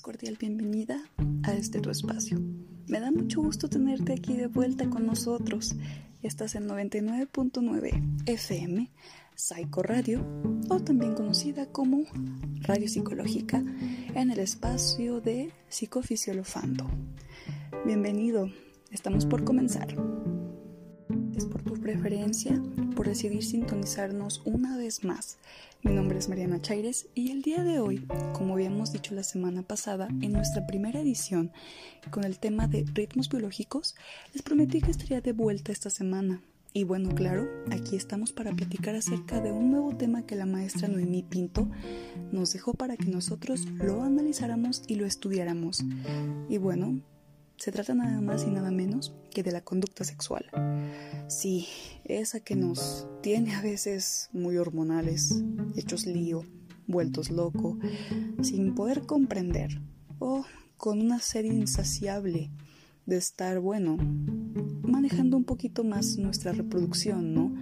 cordial bienvenida a este tu espacio. Me da mucho gusto tenerte aquí de vuelta con nosotros. Estás en 99.9 FM, Psycho Radio, o también conocida como Radio Psicológica, en el espacio de Psicofisiolofando. Bienvenido, estamos por comenzar. Por tu preferencia, por decidir sintonizarnos una vez más mi nombre es Mariana Chaires y el día de hoy, como habíamos dicho la semana pasada, en nuestra primera edición con el tema de ritmos biológicos, les prometí que estaría de vuelta esta semana. Y bueno, claro, aquí estamos para platicar acerca de un nuevo tema que la maestra Noemí Pinto nos dejó para que nosotros lo analizáramos y lo estudiáramos. Y bueno, se trata nada más y nada menos que de la conducta sexual. Sí, esa que nos tiene a veces muy hormonales, hechos lío, vueltos loco, sin poder comprender, o con una serie insaciable de estar, bueno, manejando un poquito más nuestra reproducción, ¿no?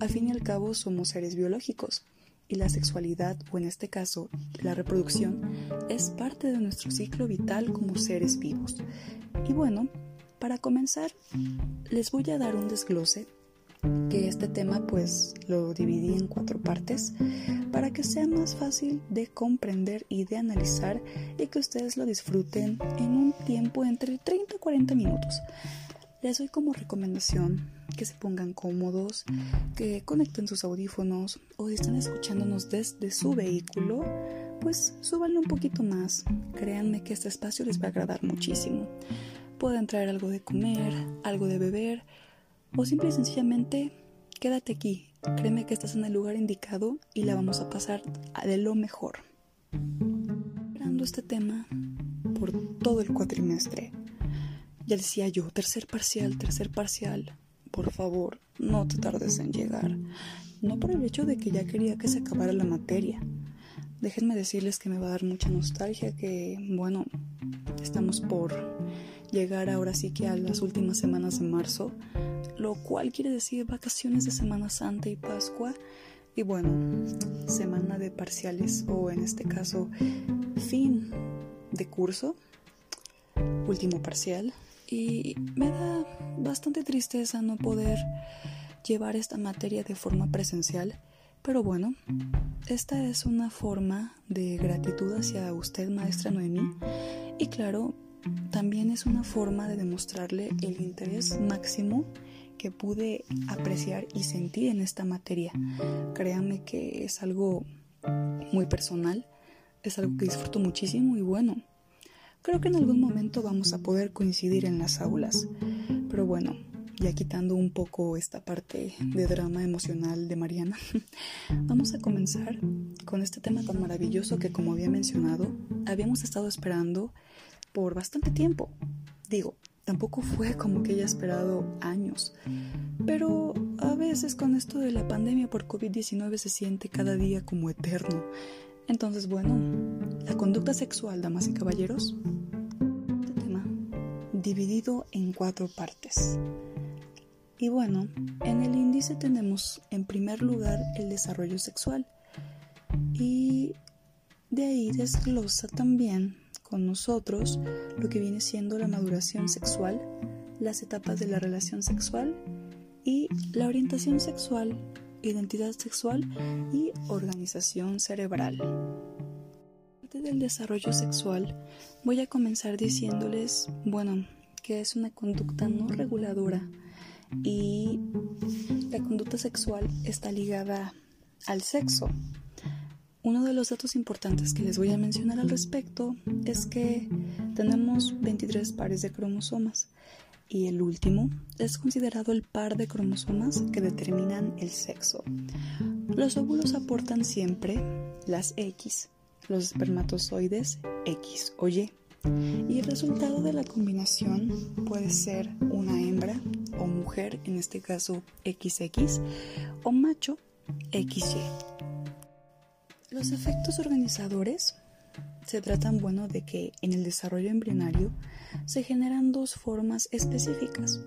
Al fin y al cabo somos seres biológicos y la sexualidad, o en este caso la reproducción, es parte de nuestro ciclo vital como seres vivos. Y bueno, para comenzar, les voy a dar un desglose que este tema pues lo dividí en cuatro partes para que sea más fácil de comprender y de analizar y que ustedes lo disfruten en un tiempo entre 30 y 40 minutos. Les doy como recomendación que se pongan cómodos, que conecten sus audífonos o están escuchándonos desde su vehículo, pues súbanle un poquito más. Créanme que este espacio les va a agradar muchísimo. Pueden traer algo de comer, algo de beber o simple y sencillamente quédate aquí. Créeme que estás en el lugar indicado y la vamos a pasar de lo mejor. Este tema por todo el cuatrimestre. Ya decía yo, tercer parcial, tercer parcial. Por favor, no te tardes en llegar. No por el hecho de que ya quería que se acabara la materia. Déjenme decirles que me va a dar mucha nostalgia que, bueno, estamos por llegar ahora sí que a las últimas semanas de marzo, lo cual quiere decir vacaciones de Semana Santa y Pascua y bueno, semana de parciales o en este caso fin de curso, último parcial y me da bastante tristeza no poder llevar esta materia de forma presencial. Pero bueno, esta es una forma de gratitud hacia usted, maestra Noemí. Y claro, también es una forma de demostrarle el interés máximo que pude apreciar y sentir en esta materia. Créame que es algo muy personal, es algo que disfruto muchísimo y bueno, creo que en algún momento vamos a poder coincidir en las aulas. Pero bueno, ya quitando un poco esta parte de drama emocional de Mariana, vamos a comenzar con este tema tan maravilloso que como había mencionado, habíamos estado esperando por bastante tiempo. Digo, tampoco fue como que haya esperado años, pero a veces con esto de la pandemia por COVID-19 se siente cada día como eterno. Entonces, bueno, la conducta sexual, damas y caballeros, este tema dividido en cuatro partes. Y bueno, en el índice tenemos en primer lugar el desarrollo sexual y de ahí desglosa también con nosotros lo que viene siendo la maduración sexual, las etapas de la relación sexual y la orientación sexual, identidad sexual y organización cerebral. Parte del desarrollo sexual voy a comenzar diciéndoles, bueno, que es una conducta no reguladora y la conducta sexual está ligada al sexo. Uno de los datos importantes que les voy a mencionar al respecto es que tenemos 23 pares de cromosomas y el último es considerado el par de cromosomas que determinan el sexo. Los óvulos aportan siempre las X, los espermatozoides X o Y, y el resultado de la combinación puede ser una hembra o mujer, en este caso XX, o macho XY. Los efectos organizadores se tratan, bueno, de que en el desarrollo embrionario se generan dos formas específicas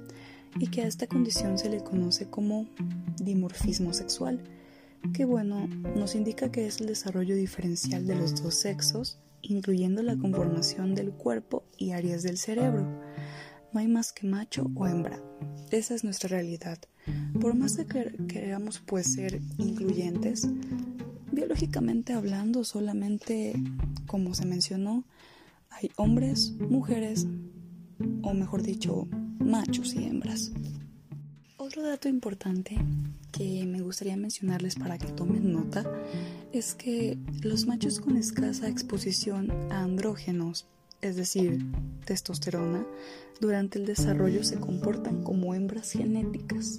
y que a esta condición se le conoce como dimorfismo sexual, que bueno, nos indica que es el desarrollo diferencial de los dos sexos incluyendo la conformación del cuerpo y áreas del cerebro. No hay más que macho o hembra. Esa es nuestra realidad. Por más que queramos pues ser incluyentes, biológicamente hablando, solamente, como se mencionó, hay hombres, mujeres, o mejor dicho, machos y hembras. Otro dato importante que me gustaría mencionarles para que tomen nota es que los machos con escasa exposición a andrógenos, es decir, testosterona, durante el desarrollo se comportan como hembras genéticas.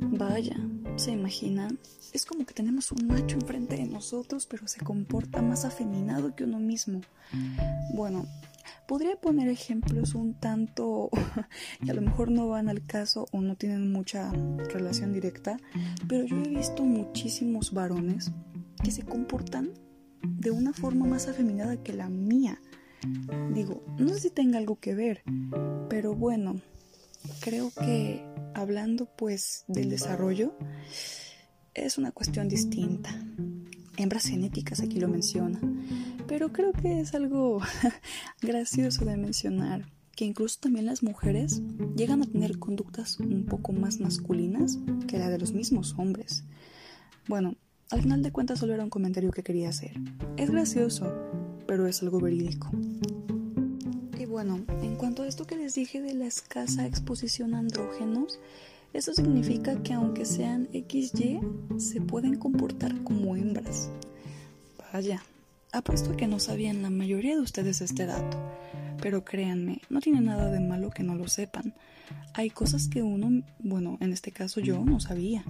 Vaya, ¿se imaginan? Es como que tenemos un macho enfrente de nosotros, pero se comporta más afeminado que uno mismo. Bueno, Podría poner ejemplos un tanto que a lo mejor no van al caso o no tienen mucha relación directa, pero yo he visto muchísimos varones que se comportan de una forma más afeminada que la mía. Digo, no sé si tenga algo que ver, pero bueno, creo que hablando pues del desarrollo es una cuestión distinta. Hembras genéticas aquí lo menciona pero creo que es algo gracioso de mencionar que incluso también las mujeres llegan a tener conductas un poco más masculinas que la de los mismos hombres. Bueno, al final de cuentas solo era un comentario que quería hacer. Es gracioso, pero es algo verídico. Bueno, en cuanto a esto que les dije de la escasa exposición a andrógenos, eso significa que aunque sean XY, se pueden comportar como hembras. Vaya, Apuesto a que no sabían la mayoría de ustedes este dato, pero créanme, no tiene nada de malo que no lo sepan. Hay cosas que uno, bueno, en este caso yo no sabía.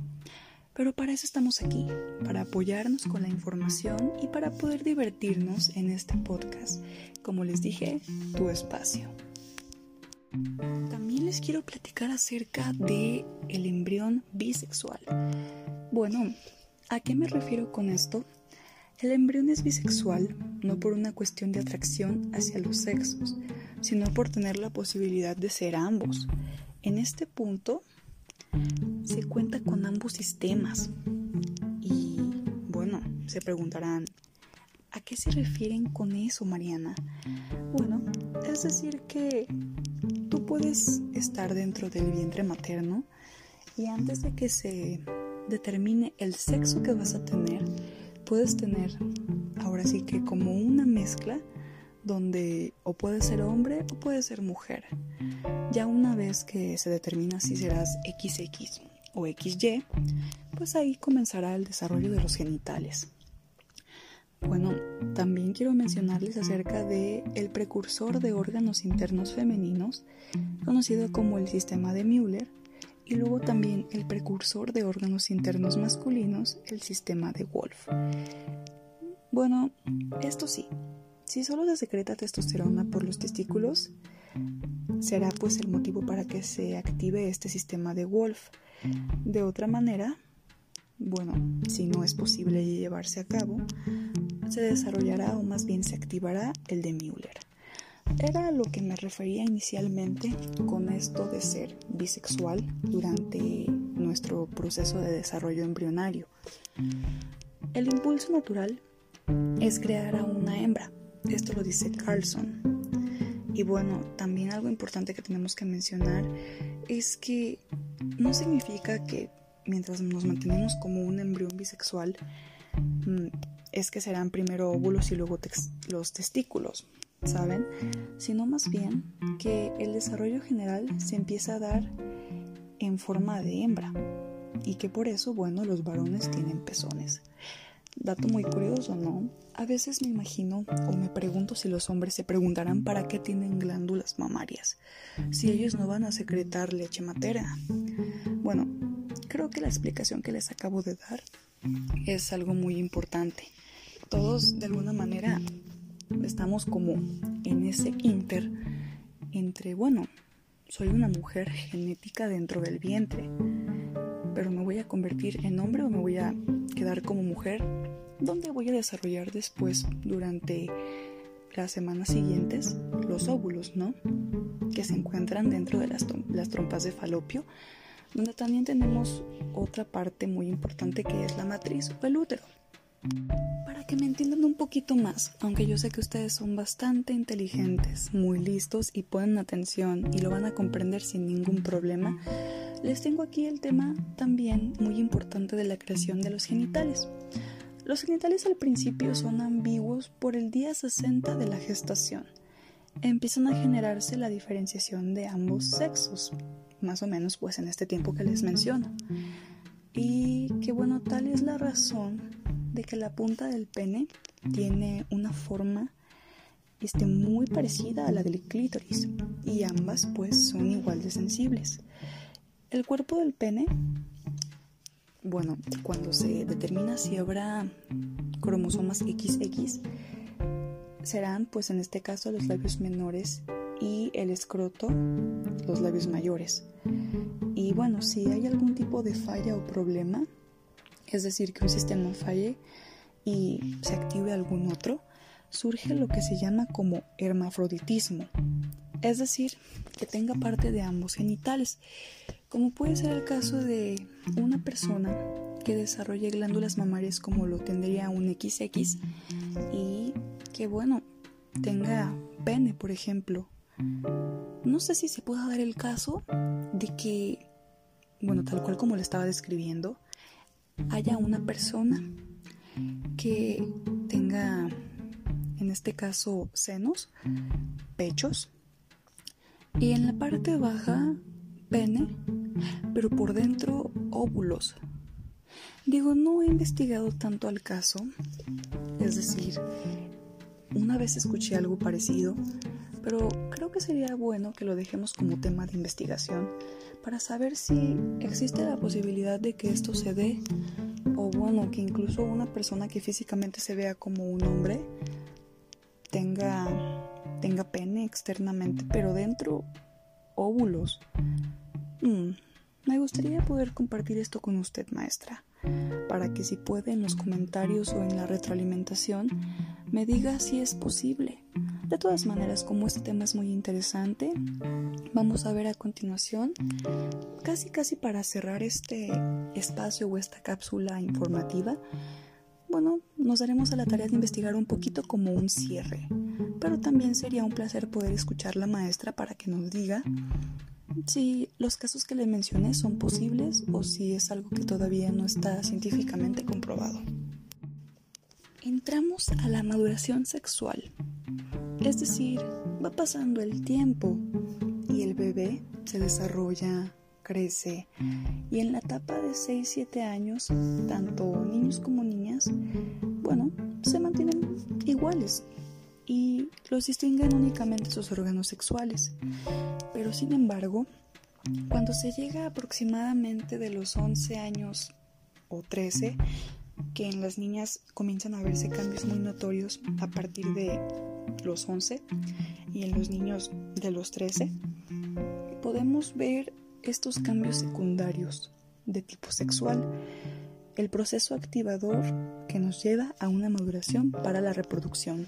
Pero para eso estamos aquí, para apoyarnos con la información y para poder divertirnos en este podcast. Como les dije, tu espacio. También les quiero platicar acerca de el embrión bisexual. Bueno, ¿a qué me refiero con esto? El embrión es bisexual no por una cuestión de atracción hacia los sexos, sino por tener la posibilidad de ser ambos. En este punto se cuenta con ambos sistemas. Y bueno, se preguntarán, ¿a qué se refieren con eso, Mariana? Bueno, es decir que tú puedes estar dentro del vientre materno y antes de que se determine el sexo que vas a tener, puedes tener ahora sí que como una mezcla donde o puede ser hombre o puede ser mujer. Ya una vez que se determina si serás XX o XY, pues ahí comenzará el desarrollo de los genitales. Bueno, también quiero mencionarles acerca de el precursor de órganos internos femeninos, conocido como el sistema de Müller, y luego también el precursor de órganos internos masculinos, el sistema de Wolf. Bueno, esto sí, si solo se secreta testosterona por los testículos, será pues el motivo para que se active este sistema de Wolf. De otra manera, bueno, si no es posible llevarse a cabo, se desarrollará o más bien se activará el de Müller. Era a lo que me refería inicialmente con esto de ser bisexual durante nuestro proceso de desarrollo embrionario. El impulso natural es crear a una hembra. Esto lo dice Carlson. Y bueno, también algo importante que tenemos que mencionar es que no significa que mientras nos mantenemos como un embrión bisexual, mm, es que serán primero óvulos y luego los testículos. ¿saben? Sino más bien que el desarrollo general se empieza a dar en forma de hembra y que por eso, bueno, los varones tienen pezones. Dato muy curioso, ¿no? A veces me imagino o me pregunto si los hombres se preguntarán para qué tienen glándulas mamarias, si ellos no van a secretar leche materna. Bueno, creo que la explicación que les acabo de dar es algo muy importante. Todos de alguna manera estamos como en ese inter entre, bueno, soy una mujer genética dentro del vientre, voy a convertir en hombre o me voy a quedar como mujer, donde voy a desarrollar después durante las semanas siguientes los óvulos, ¿no? Que se encuentran dentro de las, las trompas de falopio, donde también tenemos otra parte muy importante que es la matriz o el útero. Para que me entiendan un poquito más, aunque yo sé que ustedes son bastante inteligentes, muy listos y ponen atención y lo van a comprender sin ningún problema, les tengo aquí el tema también muy importante de la creación de los genitales. Los genitales al principio son ambiguos por el día 60 de la gestación. Empiezan a generarse la diferenciación de ambos sexos, más o menos pues en este tiempo que les menciono. Y que bueno, tal es la razón de que la punta del pene tiene una forma este, muy parecida a la del clítoris y ambas pues son igual de sensibles. El cuerpo del pene bueno, cuando se determina si habrá cromosomas XX, serán pues en este caso los labios menores y el escroto los labios mayores. Y bueno, si hay algún tipo de falla o problema, es decir, que un sistema falle y se active algún otro, surge lo que se llama como hermafroditismo, es decir, que tenga parte de ambos genitales, como puede ser el caso de una persona que desarrolle glándulas mamarias como lo tendría un XX y que bueno, tenga pene, por ejemplo. No sé si se pueda dar el caso de que, bueno, tal cual como lo estaba describiendo, haya una persona que tenga, en este caso, senos, pechos, y en la parte baja pene, pero por dentro óvulos. Digo, no he investigado tanto al caso, es decir, una vez escuché algo parecido, pero creo que sería bueno que lo dejemos como tema de investigación para saber si existe la posibilidad de que esto se dé o bueno, que incluso una persona que físicamente se vea como un hombre tenga tenga pene externamente, pero dentro óvulos. Mm, me gustaría poder compartir esto con usted, maestra, para que si puede en los comentarios o en la retroalimentación me diga si es posible. De todas maneras, como este tema es muy interesante, vamos a ver a continuación, casi casi para cerrar este espacio o esta cápsula informativa, bueno, nos daremos a la tarea de investigar un poquito como un cierre pero también sería un placer poder escuchar la maestra para que nos diga si los casos que le mencioné son posibles o si es algo que todavía no está científicamente comprobado. Entramos a la maduración sexual, es decir, va pasando el tiempo y el bebé se desarrolla, crece y en la etapa de 6-7 años, tanto niños como niñas, bueno, se mantienen iguales, y los distinguen únicamente sus órganos sexuales. Pero sin embargo, cuando se llega aproximadamente de los 11 años o 13, que en las niñas comienzan a verse cambios muy notorios a partir de los 11 y en los niños de los 13, podemos ver estos cambios secundarios de tipo sexual, el proceso activador que nos lleva a una maduración para la reproducción.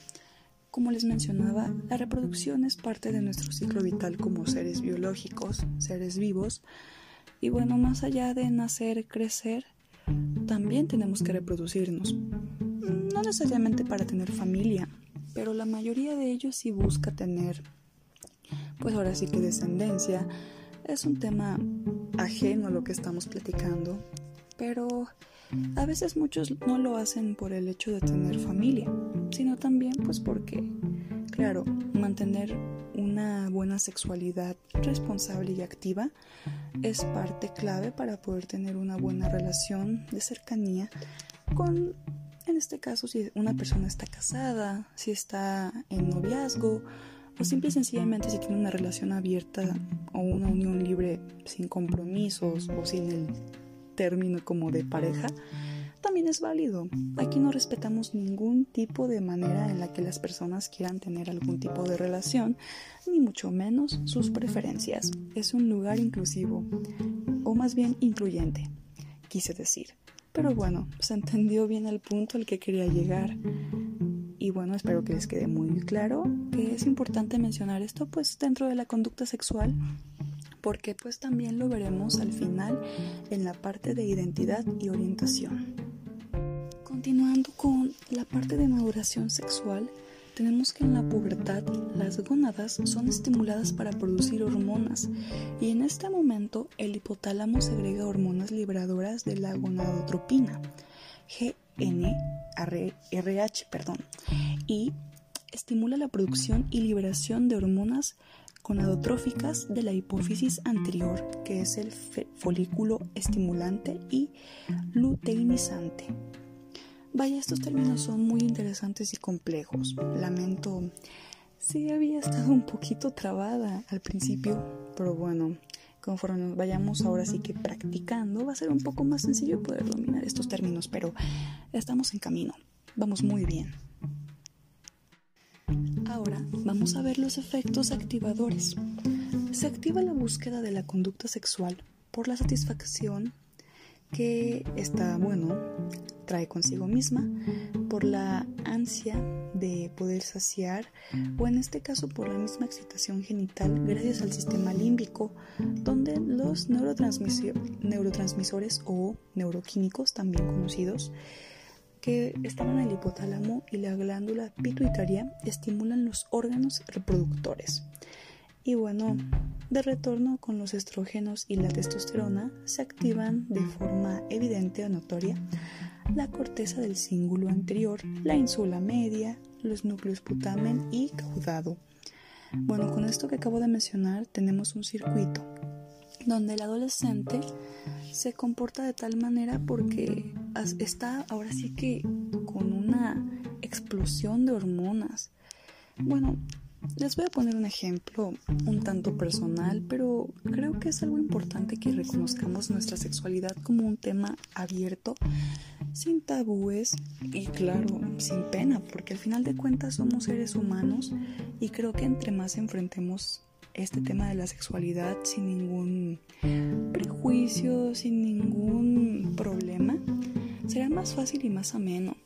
Como les mencionaba, la reproducción es parte de nuestro ciclo vital como seres biológicos, seres vivos. Y bueno, más allá de nacer, crecer, también tenemos que reproducirnos. No necesariamente para tener familia, pero la mayoría de ellos sí busca tener, pues ahora sí que descendencia. Es un tema ajeno a lo que estamos platicando, pero a veces muchos no lo hacen por el hecho de tener familia, sino también pues porque, claro, mantener una buena sexualidad responsable y activa es parte clave para poder tener una buena relación de cercanía con, en este caso, si una persona está casada, si está en noviazgo o simple y sencillamente si tiene una relación abierta o una unión libre sin compromisos o sin el término como de pareja, también es válido. Aquí no respetamos ningún tipo de manera en la que las personas quieran tener algún tipo de relación, ni mucho menos sus preferencias. Es un lugar inclusivo, o más bien incluyente, quise decir. Pero bueno, se entendió bien el punto al que quería llegar. Y bueno, espero que les quede muy claro que es importante mencionar esto, pues dentro de la conducta sexual porque pues también lo veremos al final en la parte de identidad y orientación. Continuando con la parte de maduración sexual, tenemos que en la pubertad las gónadas son estimuladas para producir hormonas y en este momento el hipotálamo segrega hormonas liberadoras de la gonadotropina, GNRH, perdón, y estimula la producción y liberación de hormonas gonadotróficas de la hipófisis anterior, que es el folículo estimulante y luteinizante. Vaya, estos términos son muy interesantes y complejos. Lamento, sí había estado un poquito trabada al principio, pero bueno, conforme nos vayamos ahora sí que practicando, va a ser un poco más sencillo poder dominar estos términos, pero estamos en camino. Vamos muy bien. Ahora vamos a ver los efectos activadores. Se activa la búsqueda de la conducta sexual por la satisfacción que está, bueno, trae consigo misma, por la ansia de poder saciar o en este caso por la misma excitación genital gracias al sistema límbico, donde los neurotransmisores o neuroquímicos, también conocidos, que están en el hipotálamo y la glándula pituitaria estimulan los órganos reproductores. Y bueno, de retorno con los estrógenos y la testosterona se activan de forma evidente o notoria la corteza del cíngulo anterior, la insula media, los núcleos putamen y caudado. Bueno, con esto que acabo de mencionar tenemos un circuito donde el adolescente se comporta de tal manera porque está ahora sí que con una explosión de hormonas. Bueno, les voy a poner un ejemplo un tanto personal, pero creo que es algo importante que reconozcamos nuestra sexualidad como un tema abierto, sin tabúes y claro, sin pena, porque al final de cuentas somos seres humanos y creo que entre más enfrentemos este tema de la sexualidad sin ningún prejuicio, sin ningún problema, será más fácil y más ameno.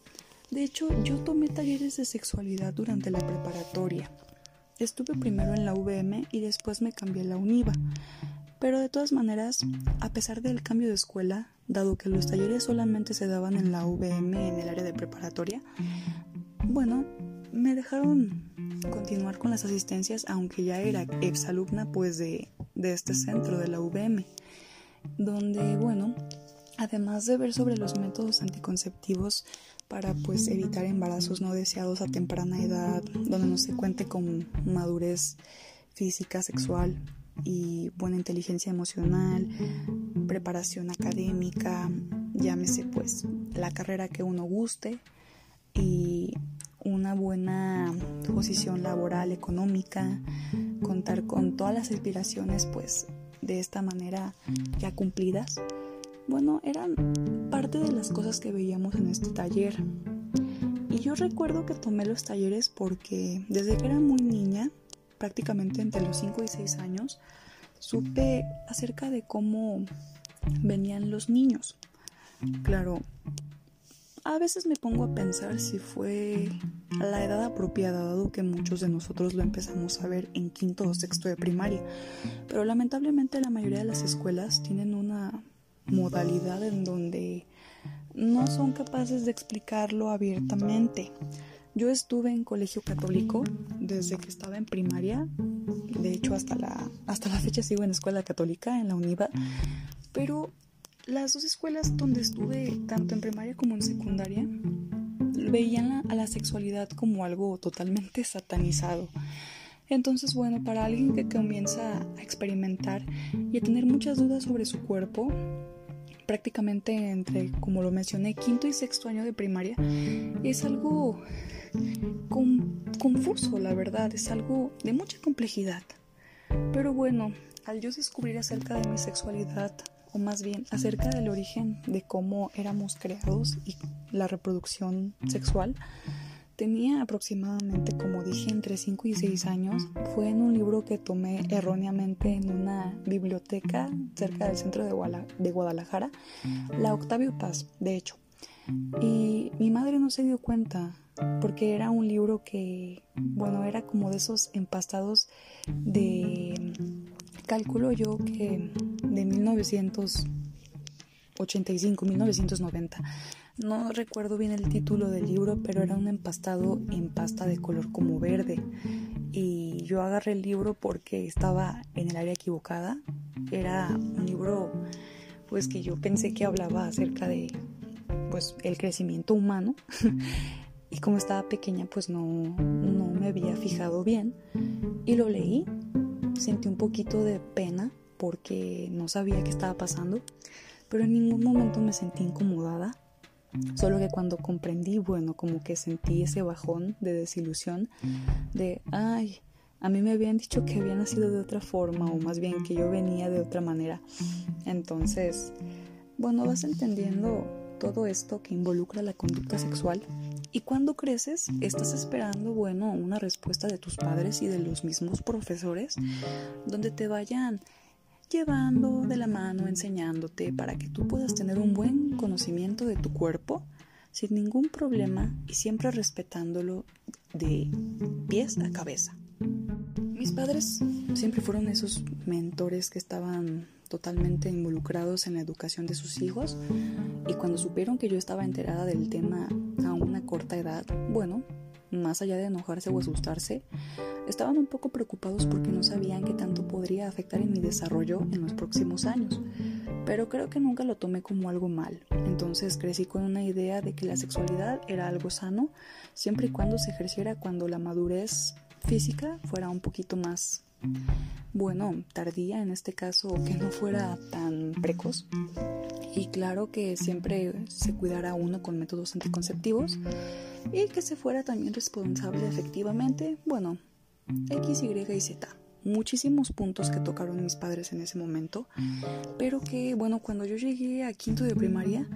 De hecho, yo tomé talleres de sexualidad durante la preparatoria Estuve primero en la VM y después me cambié a la UNIVA. Pero de todas maneras, a pesar del cambio de escuela, dado que los talleres solamente se daban en la VM en el área de preparatoria, bueno, me dejaron continuar con las asistencias aunque ya era exalumna pues de, de este centro de la UVM, donde bueno, además de ver sobre los métodos anticonceptivos para pues evitar embarazos no deseados a temprana edad, donde no se cuente con madurez física, sexual y buena inteligencia emocional, preparación académica, llámese pues la carrera que uno guste y una buena posición laboral, económica, contar con todas las aspiraciones pues de esta manera ya cumplidas bueno, eran parte de las cosas que veíamos en este taller. Y yo recuerdo que tomé los talleres porque desde que era muy niña, prácticamente entre los 5 y 6 años, supe acerca de cómo venían los niños. Claro, a veces me pongo a pensar si fue la edad apropiada, dado que muchos de nosotros lo empezamos a ver en quinto o sexto de primaria. Pero lamentablemente la mayoría de las escuelas tienen una modalidad en donde no son capaces de explicarlo abiertamente. Yo estuve en colegio católico desde que estaba en primaria, de hecho hasta la, hasta la fecha sigo en escuela católica, en la UNIVA, pero las dos escuelas donde estuve, tanto en primaria como en secundaria, veían a la sexualidad como algo totalmente satanizado. Entonces, bueno, para alguien que comienza a experimentar y a tener muchas dudas sobre su cuerpo, prácticamente entre, como lo mencioné, quinto y sexto año de primaria, es algo confuso, la verdad, es algo de mucha complejidad. Pero bueno, al yo descubrir acerca de mi sexualidad, o más bien acerca del origen de cómo éramos creados y la reproducción sexual, Tenía aproximadamente, como dije, entre 5 y 6 años. Fue en un libro que tomé erróneamente en una biblioteca cerca del centro de, Guadalajara, la Octavio Paz, de hecho. Y mi madre no se dio cuenta porque era un libro que, bueno, era como de esos empastados de, cálculo yo que de 1900 85, 1990. No recuerdo bien el título del libro, pero era un empastado en pasta de color como verde. Y yo agarré el libro porque estaba en el área equivocada. Era un libro pues que yo pensé que hablaba acerca de pues el crecimiento humano. y como estaba pequeña pues no, no me había fijado bien. Y lo leí. Sentí un poquito de pena porque no sabía qué estaba pasando pero en ningún momento me sentí incomodada. Solo que cuando comprendí, bueno, como que sentí ese bajón de desilusión de, ay, a mí me habían dicho que había nacido de otra forma o más bien que yo venía de otra manera. Entonces, bueno, vas entendiendo todo esto que involucra la conducta sexual y cuando creces estás esperando, bueno, una respuesta de tus padres y de los mismos profesores donde te vayan llevando de la mano, enseñándote para que tú puedas tener un buen conocimiento de tu cuerpo sin ningún problema y siempre respetándolo de pies a cabeza. Mis padres siempre fueron esos mentores que estaban totalmente involucrados en la educación de sus hijos y cuando supieron que yo estaba enterada del tema a una corta edad, bueno, más allá de enojarse o asustarse, estaban un poco preocupados porque no sabían qué tanto podría afectar en mi desarrollo en los próximos años. Pero creo que nunca lo tomé como algo mal. Entonces crecí con una idea de que la sexualidad era algo sano siempre y cuando se ejerciera cuando la madurez física fuera un poquito más, bueno, tardía en este caso, que no fuera tan precoz. Y claro que siempre se cuidara uno con métodos anticonceptivos y que se fuera también responsable efectivamente, bueno, X, Y y Z. Muchísimos puntos que tocaron mis padres en ese momento, pero que, bueno, cuando yo llegué a quinto de primaria,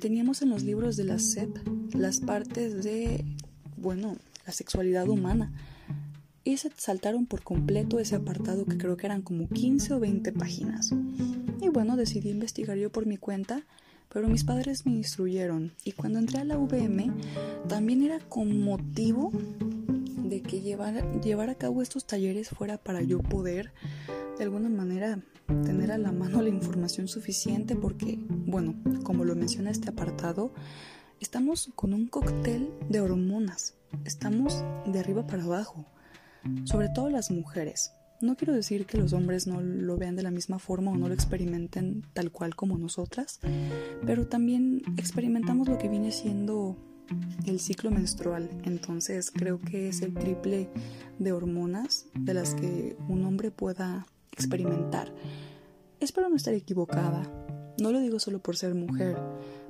teníamos en los libros de la SEP las partes de, bueno, la sexualidad humana. Y se saltaron por completo ese apartado que creo que eran como 15 o 20 páginas. Y bueno, decidí investigar yo por mi cuenta pero mis padres me instruyeron. Y cuando entré a la VM también era con motivo de que llevar, llevar a cabo estos talleres fuera para yo poder de alguna manera tener a la mano la información suficiente porque, bueno, como lo menciona este apartado, estamos con un cóctel de hormonas, estamos de arriba para abajo, sobre todo las mujeres. No quiero decir que los hombres no lo vean de la misma forma o no lo experimenten tal cual como nosotras, pero también experimentamos lo que viene siendo el ciclo menstrual. Entonces creo que es el triple de hormonas de las que un hombre pueda experimentar. Espero no estar equivocada. No lo digo solo por ser mujer,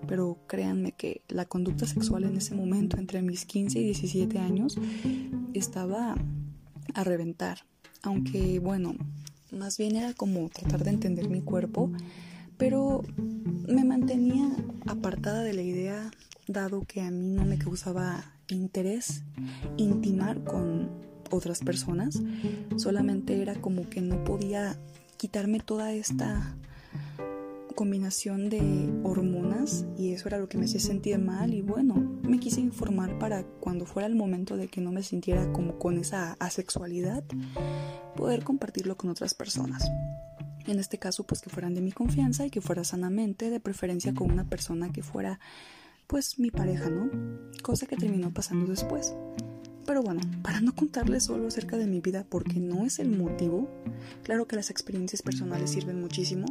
pero créanme que la conducta sexual en ese momento, entre mis 15 y 17 años, estaba a reventar. Aunque bueno, más bien era como tratar de entender mi cuerpo, pero me mantenía apartada de la idea dado que a mí no me causaba interés intimar con otras personas, solamente era como que no podía quitarme toda esta combinación de hormonas y eso era lo que me hacía sentir mal y bueno, me quise informar para cuando fuera el momento de que no me sintiera como con esa asexualidad, poder compartirlo con otras personas. En este caso, pues que fueran de mi confianza y que fuera sanamente, de preferencia con una persona que fuera pues mi pareja, ¿no? Cosa que terminó pasando después. Pero bueno, para no contarles solo acerca de mi vida porque no es el motivo, claro que las experiencias personales sirven muchísimo,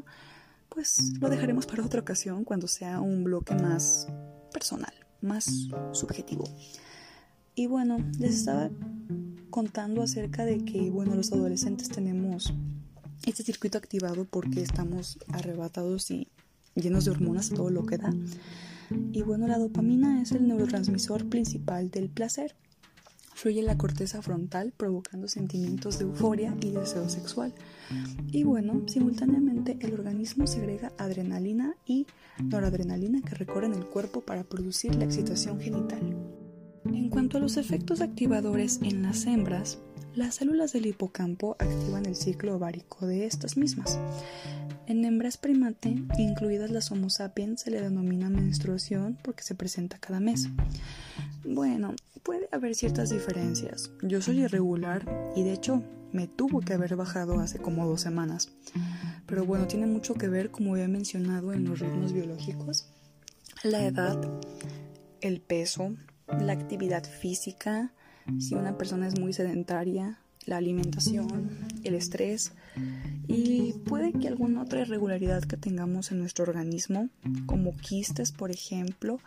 pues lo dejaremos para otra ocasión cuando sea un bloque más personal, más subjetivo. Y bueno, les estaba contando acerca de que, bueno, los adolescentes tenemos este circuito activado porque estamos arrebatados y llenos de hormonas, todo lo que da. Y bueno, la dopamina es el neurotransmisor principal del placer fluye la corteza frontal provocando sentimientos de euforia y deseo sexual. Y bueno, simultáneamente el organismo segrega adrenalina y noradrenalina que recorren el cuerpo para producir la excitación genital. En cuanto a los efectos activadores en las hembras, las células del hipocampo activan el ciclo ovárico de estas mismas. En hembras primate, incluidas las Homo sapiens, se le denomina menstruación porque se presenta cada mes. Bueno, puede haber ciertas diferencias. Yo soy irregular y de hecho me tuvo que haber bajado hace como dos semanas. pero bueno, tiene mucho que ver, como había mencionado, en los ritmos biológicos, la edad, el peso, la actividad física, si una persona es muy sedentaria, la alimentación, el estrés y puede que alguna otra irregularidad que tengamos en nuestro organismo, como quistes, por ejemplo,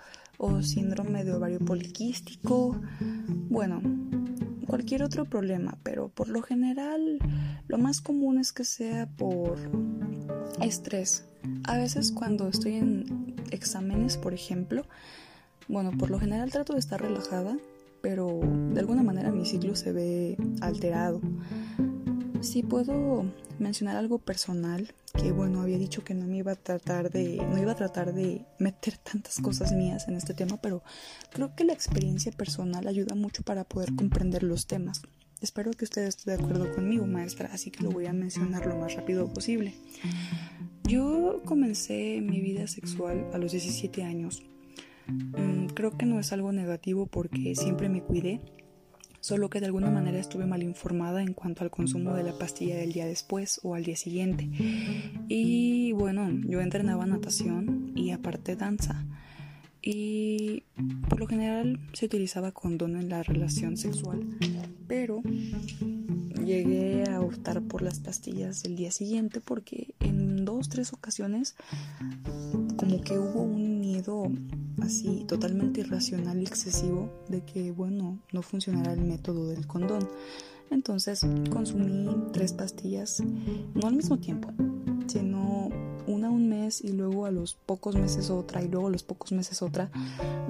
o síndrome de ovario poliquístico, bueno, cualquier otro problema, pero por lo general lo más común es que sea por estrés. A veces cuando estoy en exámenes, por ejemplo, bueno, por lo general trato de estar relajada, pero de alguna manera mi ciclo se ve alterado. Si puedo mencionar algo personal, que bueno, había dicho que no me iba a tratar de no iba a tratar de meter tantas cosas mías en este tema, pero creo que la experiencia personal ayuda mucho para poder comprender los temas. Espero que usted esté de acuerdo conmigo, maestra, así que lo voy a mencionar lo más rápido posible. Yo comencé mi vida sexual a los 17 años Mm, creo que no es algo negativo porque siempre me cuidé, solo que de alguna manera estuve mal informada en cuanto al consumo de la pastilla del día después o al día siguiente. Y bueno, yo entrenaba natación y aparte danza. Y por lo general se utilizaba condón en la relación sexual, pero llegué a optar por las pastillas del día siguiente porque en dos, tres ocasiones como que hubo un miedo así totalmente irracional y excesivo de que, bueno, no funcionara el método del condón. Entonces consumí tres pastillas, no al mismo tiempo, sino una un mes y luego a los pocos meses otra y luego a los pocos meses otra,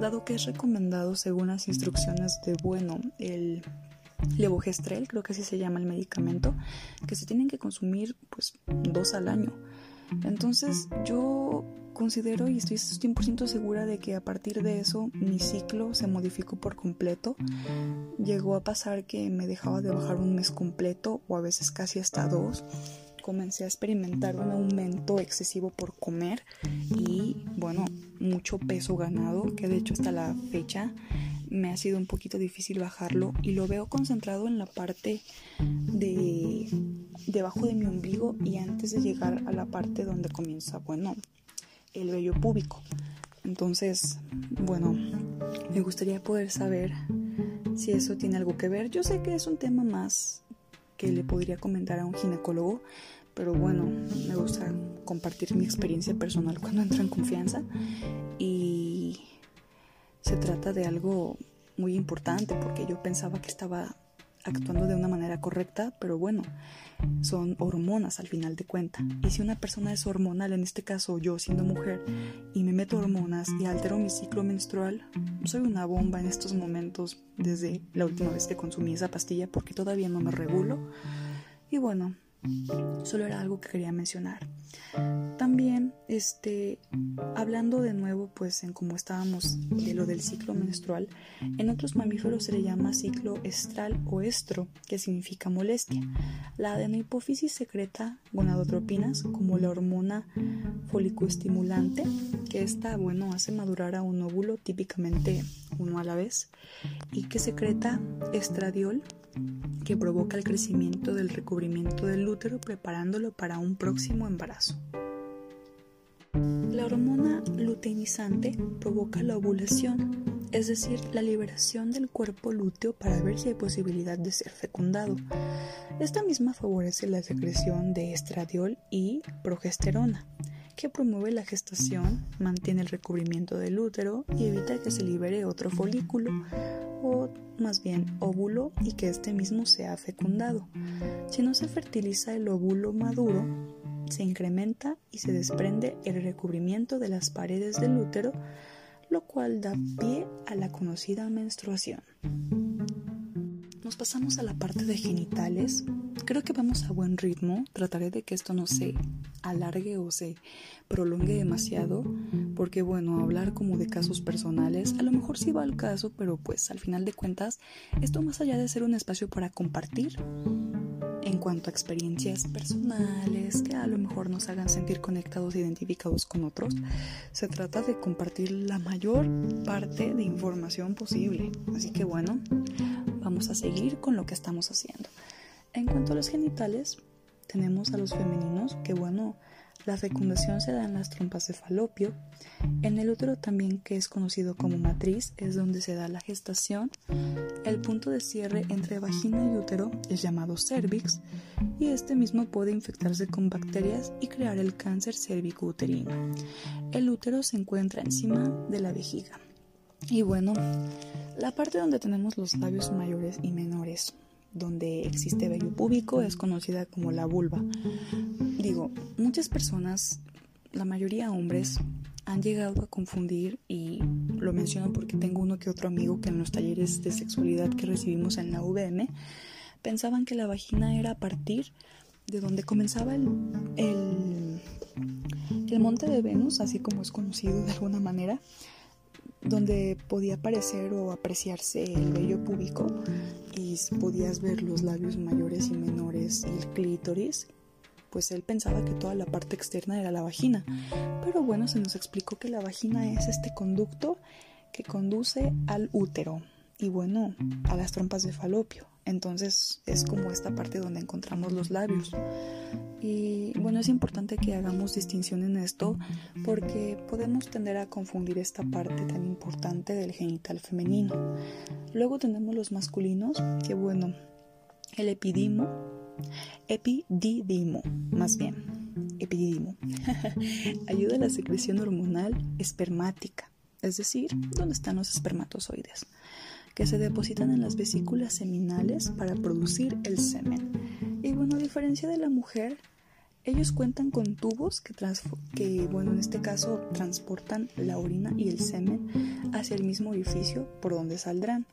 dado que es recomendado según las instrucciones de, bueno, el levogestrel, creo que así se llama el medicamento, que se tienen que consumir pues dos al año. Entonces yo considero y estoy 100% segura de que a partir de eso mi ciclo se modificó por completo. Llegó a pasar que me dejaba de bajar un mes completo o a veces casi hasta dos. Comencé a experimentar un aumento excesivo por comer y bueno, mucho peso ganado, que de hecho hasta la fecha me ha sido un poquito difícil bajarlo y lo veo concentrado en la parte de debajo de mi ombligo y antes de llegar a la parte donde comienza, bueno, el vello púbico. Entonces, bueno, me gustaría poder saber si eso tiene algo que ver. Yo sé que es un tema más que le podría comentar a un ginecólogo, pero bueno, me gusta compartir mi experiencia personal cuando entro en confianza y se trata de algo muy importante porque yo pensaba que estaba actuando de una manera correcta, pero bueno, son hormonas al final de cuenta. Y si una persona es hormonal, en este caso yo siendo mujer, y me meto hormonas y altero mi ciclo menstrual, soy una bomba en estos momentos desde la última vez que consumí esa pastilla porque todavía no me regulo. Y bueno, Solo era algo que quería mencionar. También, este, hablando de nuevo, pues en como estábamos de lo del ciclo menstrual, en otros mamíferos se le llama ciclo estral o estro, que significa molestia. La adenohipófisis secreta gonadotropinas, como la hormona folicoestimulante, que esta, bueno, hace madurar a un óvulo, típicamente uno a la vez, y que secreta estradiol, que provoca el crecimiento del recubrimiento del útero preparándolo para un próximo embarazo. La hormona luteinizante provoca la ovulación, es decir, la liberación del cuerpo lúteo para ver si hay posibilidad de ser fecundado. Esta misma favorece la secreción de estradiol y progesterona, que promueve la gestación, mantiene el recubrimiento del útero y evita que se libere otro folículo, o más bien óvulo y que este mismo sea fecundado. Si no se fertiliza el óvulo maduro, se incrementa y se desprende el recubrimiento de las paredes del útero, lo cual da pie a la conocida menstruación. Nos pasamos a la parte de genitales. Creo que vamos a buen ritmo. Trataré de que esto no se alargue o se prolongue demasiado, porque bueno, hablar como de casos personales, a lo mejor sí va al caso, pero pues al final de cuentas, esto más allá de ser un espacio para compartir, en cuanto a experiencias personales que a lo mejor nos hagan sentir conectados e identificados con otros, se trata de compartir la mayor parte de información posible. Así que bueno, vamos a seguir con lo que estamos haciendo. En cuanto a los genitales, tenemos a los femeninos, que bueno, la fecundación se da en las trompas de falopio. En el útero también, que es conocido como matriz, es donde se da la gestación. El punto de cierre entre vagina y útero es llamado cervix y este mismo puede infectarse con bacterias y crear el cáncer cérvico-uterino. El útero se encuentra encima de la vejiga. Y bueno, la parte donde tenemos los labios mayores y menores donde existe vello púbico es conocida como la vulva. Digo, muchas personas, la mayoría hombres, han llegado a confundir, y lo menciono porque tengo uno que otro amigo que en los talleres de sexualidad que recibimos en la VM, pensaban que la vagina era a partir de donde comenzaba el, el, el monte de Venus, así como es conocido de alguna manera, donde podía aparecer o apreciarse el vello púbico podías ver los labios mayores y menores y el clítoris, pues él pensaba que toda la parte externa era la vagina. Pero bueno, se nos explicó que la vagina es este conducto que conduce al útero y bueno, a las trompas de falopio. Entonces es como esta parte donde encontramos los labios. Y bueno, es importante que hagamos distinción en esto porque podemos tender a confundir esta parte tan importante del genital femenino. Luego tenemos los masculinos, que bueno, el epidimo, epididimo, más bien, epididimo, ayuda a la secreción hormonal espermática, es decir, donde están los espermatozoides que se depositan en las vesículas seminales para producir el semen. Y bueno, a diferencia de la mujer, ellos cuentan con tubos que, bueno, en este caso transportan la orina y el semen hacia el mismo orificio por donde saldrán.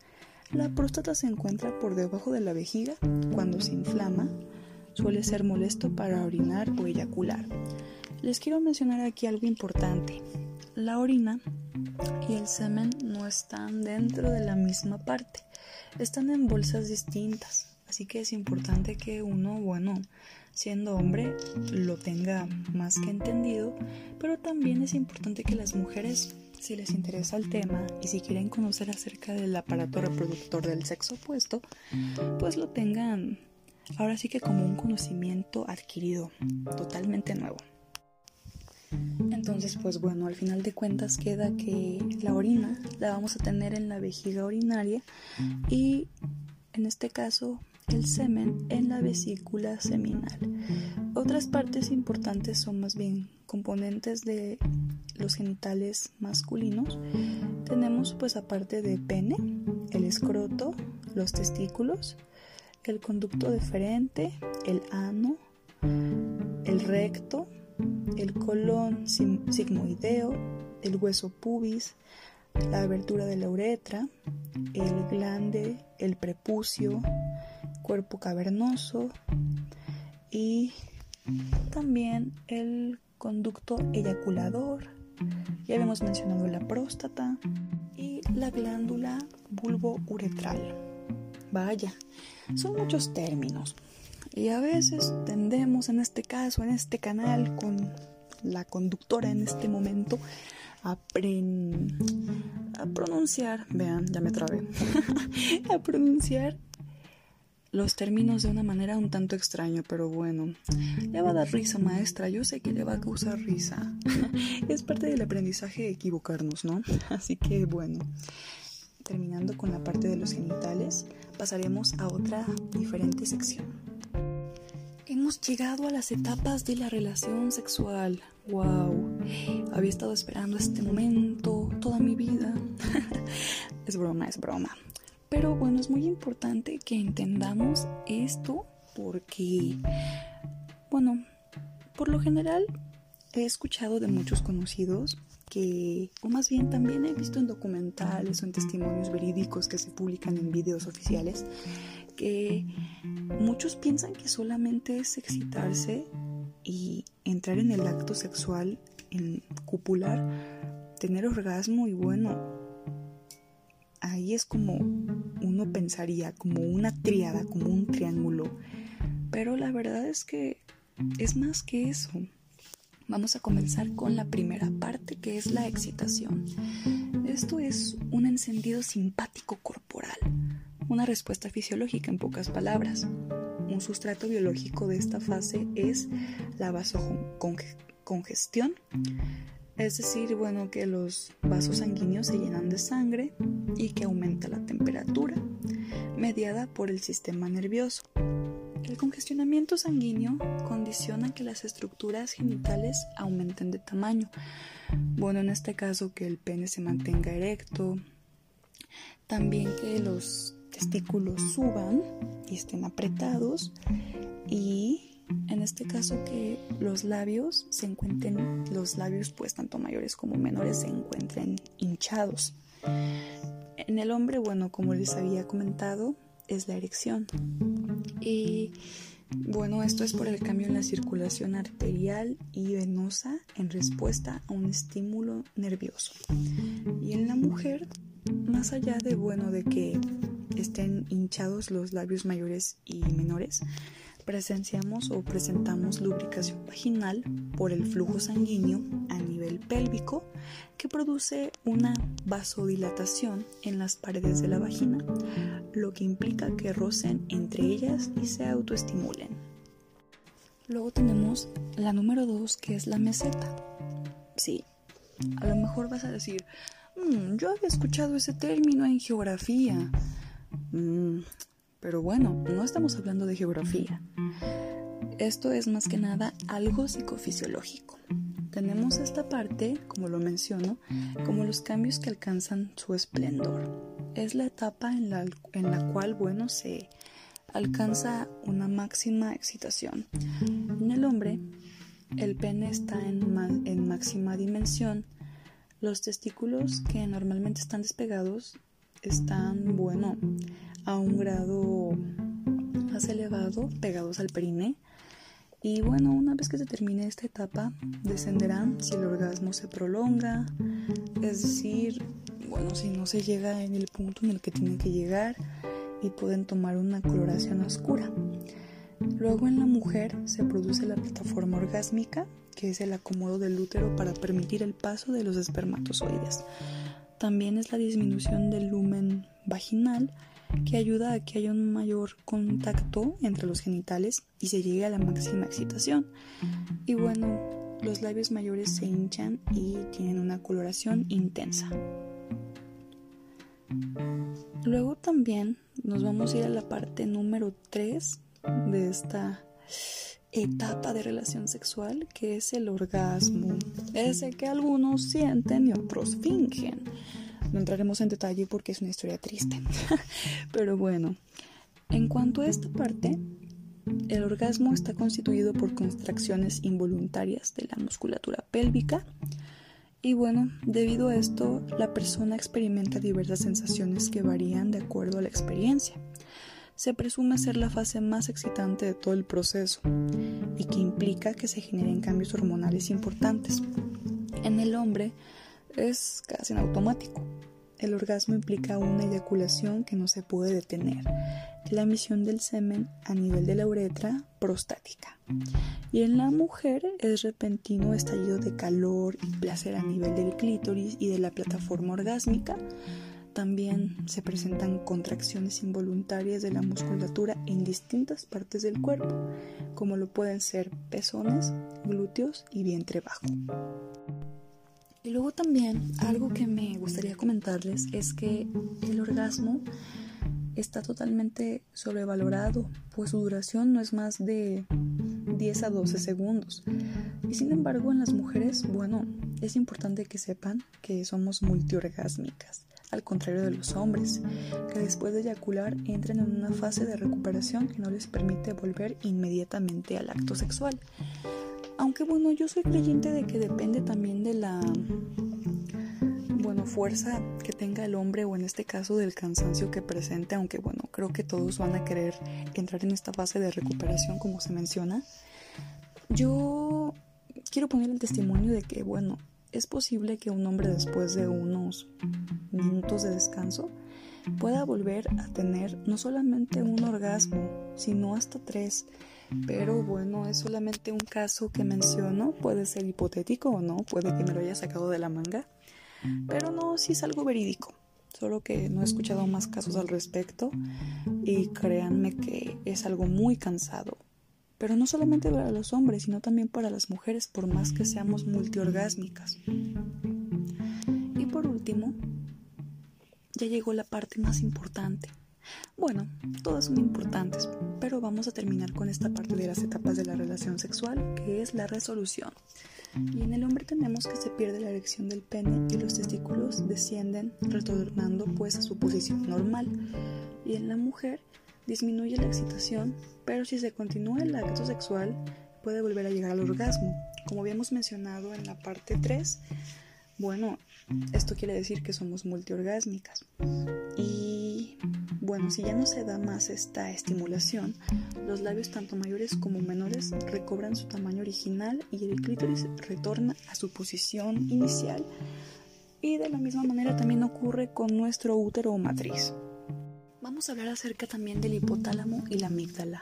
La próstata se encuentra por debajo de la vejiga. Cuando se inflama, suele ser molesto para orinar o eyacular. Les quiero mencionar aquí algo importante. La orina y el semen no están dentro de la misma parte, están en bolsas distintas, así que es importante que uno, bueno, siendo hombre, lo tenga más que entendido, pero también es importante que las mujeres, si les interesa el tema y si quieren conocer acerca del aparato reproductor del sexo opuesto, pues lo tengan ahora sí que como un conocimiento adquirido, totalmente nuevo. Entonces, pues bueno, al final de cuentas queda que la orina la vamos a tener en la vejiga urinaria y en este caso el semen en la vesícula seminal. Otras partes importantes son más bien componentes de los genitales masculinos. Tenemos pues aparte de pene, el escroto, los testículos, el conducto deferente, el ano, el recto, el colon sigmoideo, el hueso pubis, la abertura de la uretra, el glande, el prepucio, cuerpo cavernoso y también el conducto eyaculador. Ya habíamos mencionado la próstata y la glándula bulbo-uretral. Vaya, son muchos términos. Y a veces tendemos en este caso, en este canal, con la conductora en este momento, a, pronunciar, vean, ya me trabé, a pronunciar los términos de una manera un tanto extraña, pero bueno, le va a dar risa maestra, yo sé que le va a causar risa. es parte del aprendizaje equivocarnos, ¿no? Así que bueno, terminando con la parte de los genitales, pasaremos a otra diferente sección. Hemos llegado a las etapas de la relación sexual. ¡Wow! Había estado esperando este momento toda mi vida. es broma, es broma. Pero bueno, es muy importante que entendamos esto porque, bueno, por lo general he escuchado de muchos conocidos que, o más bien también he visto en documentales o en testimonios verídicos que se publican en videos oficiales, que muchos piensan que solamente es excitarse y entrar en el acto sexual, en cupular, tener orgasmo y bueno, ahí es como uno pensaría, como una triada, como un triángulo. Pero la verdad es que es más que eso. Vamos a comenzar con la primera parte que es la excitación. Esto es un encendido simpático corporal una respuesta fisiológica en pocas palabras, un sustrato biológico de esta fase es la vasocongestión, es decir, bueno, que los vasos sanguíneos se llenan de sangre y que aumenta la temperatura, mediada por el sistema nervioso. El congestionamiento sanguíneo condiciona que las estructuras genitales aumenten de tamaño. Bueno, en este caso que el pene se mantenga erecto, también que los testículos suban y estén apretados y en este caso que los labios se encuentren, los labios pues tanto mayores como menores se encuentren hinchados. En el hombre, bueno, como les había comentado, es la erección. Y bueno, esto es por el cambio en la circulación arterial y venosa en respuesta a un estímulo nervioso. Y en la mujer, más allá de bueno de que estén hinchados los labios mayores y menores, presenciamos o presentamos lubricación vaginal por el flujo sanguíneo a nivel pélvico que produce una vasodilatación en las paredes de la vagina, lo que implica que rocen entre ellas y se autoestimulen. Luego tenemos la número 2 que es la meseta. Sí, a lo mejor vas a decir, mm, yo había escuchado ese término en geografía. Mm, pero bueno, no estamos hablando de geografía. Esto es más que nada algo psicofisiológico. Tenemos esta parte, como lo menciono, como los cambios que alcanzan su esplendor. Es la etapa en la, en la cual, bueno, se alcanza una máxima excitación. En el hombre, el pene está en, en máxima dimensión. Los testículos que normalmente están despegados están, bueno, a un grado más elevado, pegados al perine y bueno, una vez que se termine esta etapa, descenderán si el orgasmo se prolonga, es decir, bueno, si no se llega en el punto en el que tiene que llegar y pueden tomar una coloración oscura. Luego en la mujer se produce la plataforma orgásmica, que es el acomodo del útero para permitir el paso de los espermatozoides. También es la disminución del lumen vaginal que ayuda a que haya un mayor contacto entre los genitales y se llegue a la máxima excitación. Y bueno, los labios mayores se hinchan y tienen una coloración intensa. Luego también nos vamos a ir a la parte número 3 de esta etapa de relación sexual que es el orgasmo. Ese que algunos sienten y otros fingen. No entraremos en detalle porque es una historia triste. Pero bueno, en cuanto a esta parte, el orgasmo está constituido por contracciones involuntarias de la musculatura pélvica. Y bueno, debido a esto, la persona experimenta diversas sensaciones que varían de acuerdo a la experiencia. Se presume ser la fase más excitante de todo el proceso y que implica que se generen cambios hormonales importantes. En el hombre es casi en automático. El orgasmo implica una eyaculación que no se puede detener, la emisión del semen a nivel de la uretra prostática. Y en la mujer es repentino estallido de calor y placer a nivel del clítoris y de la plataforma orgásmica. También se presentan contracciones involuntarias de la musculatura en distintas partes del cuerpo, como lo pueden ser pezones, glúteos y vientre bajo. Y luego también algo que me gustaría comentarles es que el orgasmo está totalmente sobrevalorado, pues su duración no es más de 10 a 12 segundos. Y sin embargo, en las mujeres, bueno, es importante que sepan que somos multiorgásmicas, al contrario de los hombres, que después de eyacular entran en una fase de recuperación que no les permite volver inmediatamente al acto sexual. Aunque bueno, yo soy creyente de que depende también de la bueno, fuerza que tenga el hombre o en este caso del cansancio que presente, aunque bueno, creo que todos van a querer entrar en esta fase de recuperación como se menciona. Yo quiero poner el testimonio de que bueno, es posible que un hombre después de unos minutos de descanso pueda volver a tener no solamente un orgasmo, sino hasta tres pero bueno, es solamente un caso que menciono, puede ser hipotético o no, puede que me lo haya sacado de la manga, pero no, sí es algo verídico. solo que no he escuchado más casos al respecto y créanme que es algo muy cansado. Pero no solamente para los hombres, sino también para las mujeres, por más que seamos multiorgásmicas. Y por último, ya llegó la parte más importante. Bueno, todas son importantes, pero vamos a terminar con esta parte de las etapas de la relación sexual, que es la resolución. Y en el hombre tenemos que se pierde la erección del pene y los testículos descienden retornando pues a su posición normal. Y en la mujer disminuye la excitación, pero si se continúa el acto sexual puede volver a llegar al orgasmo. Como habíamos mencionado en la parte 3, bueno, esto quiere decir que somos multiorgásmicas. Y bueno, si ya no se da más esta estimulación, los labios tanto mayores como menores recobran su tamaño original y el clítoris retorna a su posición inicial. Y de la misma manera también ocurre con nuestro útero o matriz. Vamos a hablar acerca también del hipotálamo y la amígdala,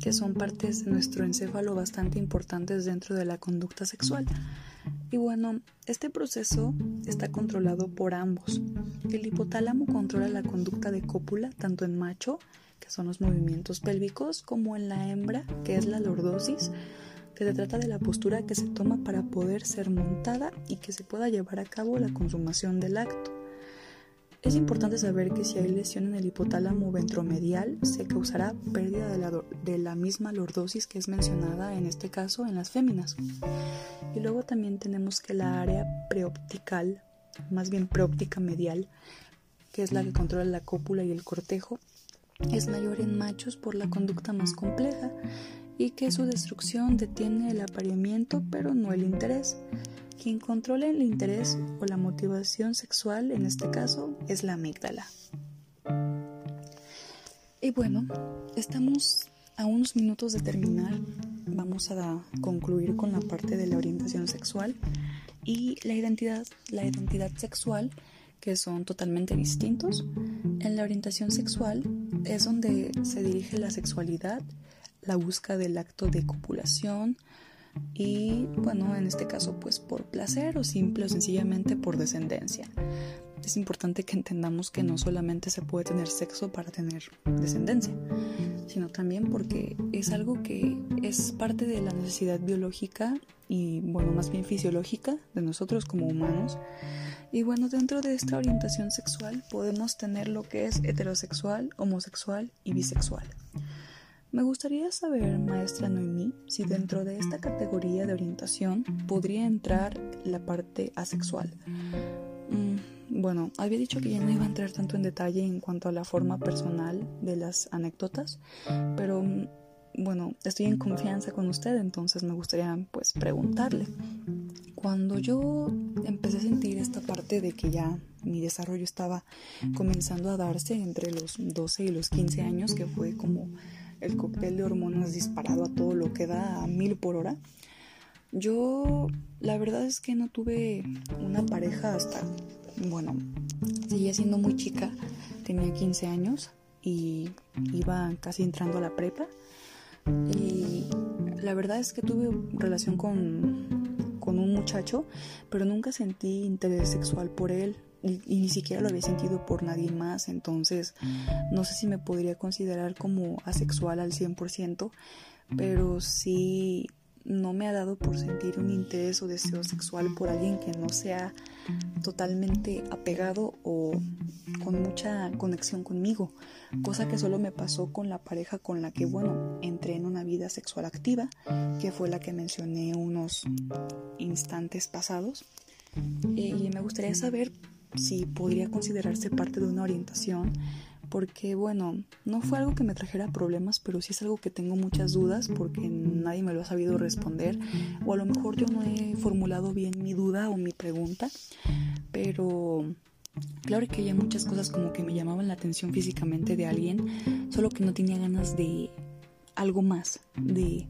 que son partes de nuestro encéfalo bastante importantes dentro de la conducta sexual. Y bueno, este proceso está controlado por ambos. El hipotálamo controla la conducta de cópula tanto en macho, que son los movimientos pélvicos, como en la hembra, que es la lordosis, que se trata de la postura que se toma para poder ser montada y que se pueda llevar a cabo la consumación del acto. Es importante saber que si hay lesión en el hipotálamo ventromedial, se causará pérdida de la, misma lordosis que es mencionada en este caso en las féminas. Y luego también tenemos que la área preoptical, más bien preóptica medial, que es la que controla la cópula y el cortejo, es mayor en machos por la conducta más compleja y que su destrucción detiene el apareamiento pero no el interés. Quien controla el interés o la motivación sexual, en este caso, es la amígdala. Y bueno, estamos a unos minutos de terminar. Vamos a concluir con la parte de la orientación sexual y la identidad, la identidad sexual, que son totalmente distintos. En la orientación sexual es donde se dirige la sexualidad, la búsqueda del acto de copulación, y bueno, en este caso pues por placer o simple o sencillamente por descendencia. Es importante que entendamos que no solamente se puede tener sexo para tener descendencia, sino también porque es algo que es parte de la necesidad biológica y bueno, más bien fisiológica de nosotros como humanos. Y bueno, dentro de esta orientación sexual podemos tener lo que es heterosexual, homosexual y bisexual. Me gustaría saber, maestra Noemí, si dentro de esta categoría de orientación podría entrar la parte asexual. Mm, bueno, había dicho que ya no iba a entrar tanto en detalle en cuanto a la forma personal de las anécdotas, pero mm, bueno, estoy en confianza con usted, entonces me gustaría pues preguntarle. Cuando yo empecé a sentir esta parte de que ya mi desarrollo estaba comenzando a darse entre los 12 y los 15 años, que fue como el cóctel de hormonas disparado a todo lo que da a mil por hora. Yo la verdad es que no tuve una pareja hasta, bueno, seguía siendo muy chica, tenía 15 años y iba casi entrando a la prepa. Y la verdad es que tuve relación con, con un muchacho, pero nunca sentí interés sexual por él y, ni siquiera lo había sentido por nadie más, entonces no sé si me podría considerar como asexual al 100%, pero sí no me ha dado por sentir un interés o deseo sexual por alguien que no sea totalmente apegado o con mucha conexión conmigo, cosa que solo me pasó con la pareja con la que, bueno, entré en una vida sexual activa, que fue la que mencioné unos instantes pasados. Y me gustaría saber si podría considerarse parte de una orientación, porque bueno, no fue algo que me trajera problemas, pero sí es algo que tengo muchas dudas porque nadie me lo ha sabido responder, o a lo mejor yo no he formulado bien mi duda o mi pregunta, pero claro que hay muchas cosas como que me llamaban la atención físicamente de alguien, solo que no tenía ganas de algo más, de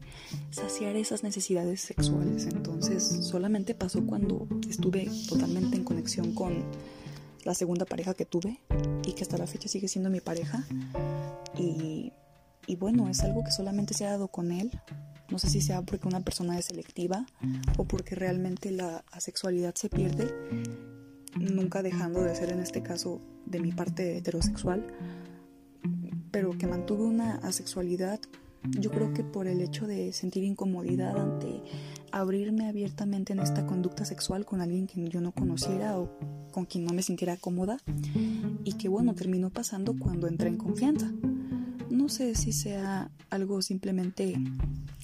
saciar esas necesidades sexuales. Entonces solamente pasó cuando estuve totalmente en conexión con la segunda pareja que tuve y que hasta la fecha sigue siendo mi pareja. Y, y bueno, es algo que solamente se ha dado con él. No sé si sea porque una persona es selectiva o porque realmente la asexualidad se pierde. nunca dejando de ser en este caso de mi parte heterosexual, pero que mantuve una asexualidad, yo creo que por el hecho de sentir incomodidad ante abrirme abiertamente en esta conducta sexual con alguien que yo no conociera o con quien no me sintiera cómoda y que bueno, terminó pasando cuando entré en confianza. No sé si sea algo simplemente